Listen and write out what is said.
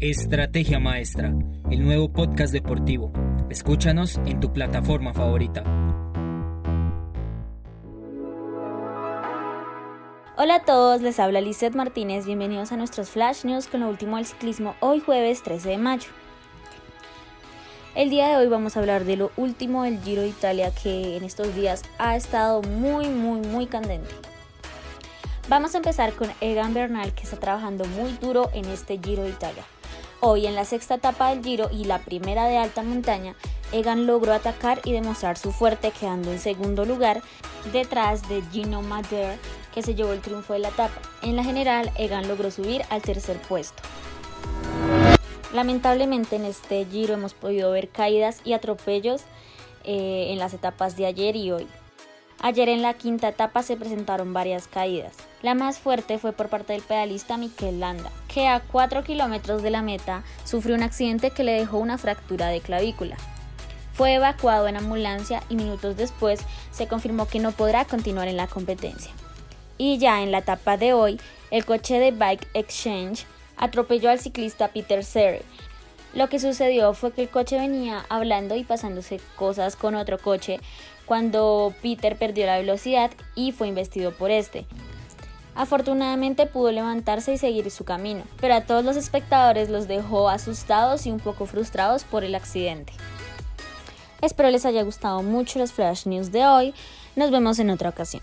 Estrategia Maestra, el nuevo podcast deportivo. Escúchanos en tu plataforma favorita. Hola a todos, les habla Lizeth Martínez. Bienvenidos a nuestros Flash News con lo último del ciclismo hoy jueves 13 de mayo. El día de hoy vamos a hablar de lo último del Giro de Italia que en estos días ha estado muy muy muy candente. Vamos a empezar con Egan Bernal que está trabajando muy duro en este Giro de Italia. Hoy en la sexta etapa del Giro y la primera de alta montaña, Egan logró atacar y demostrar su fuerte quedando en segundo lugar detrás de Gino Mader que se llevó el triunfo de la etapa. En la general, Egan logró subir al tercer puesto. Lamentablemente en este Giro hemos podido ver caídas y atropellos eh, en las etapas de ayer y hoy. Ayer en la quinta etapa se presentaron varias caídas. La más fuerte fue por parte del pedalista Mikel Landa, que a 4 kilómetros de la meta sufrió un accidente que le dejó una fractura de clavícula. Fue evacuado en ambulancia y minutos después se confirmó que no podrá continuar en la competencia. Y ya en la etapa de hoy, el coche de Bike Exchange atropelló al ciclista Peter Serre. Lo que sucedió fue que el coche venía hablando y pasándose cosas con otro coche cuando Peter perdió la velocidad y fue investido por este. Afortunadamente pudo levantarse y seguir su camino, pero a todos los espectadores los dejó asustados y un poco frustrados por el accidente. Espero les haya gustado mucho los flash news de hoy. Nos vemos en otra ocasión.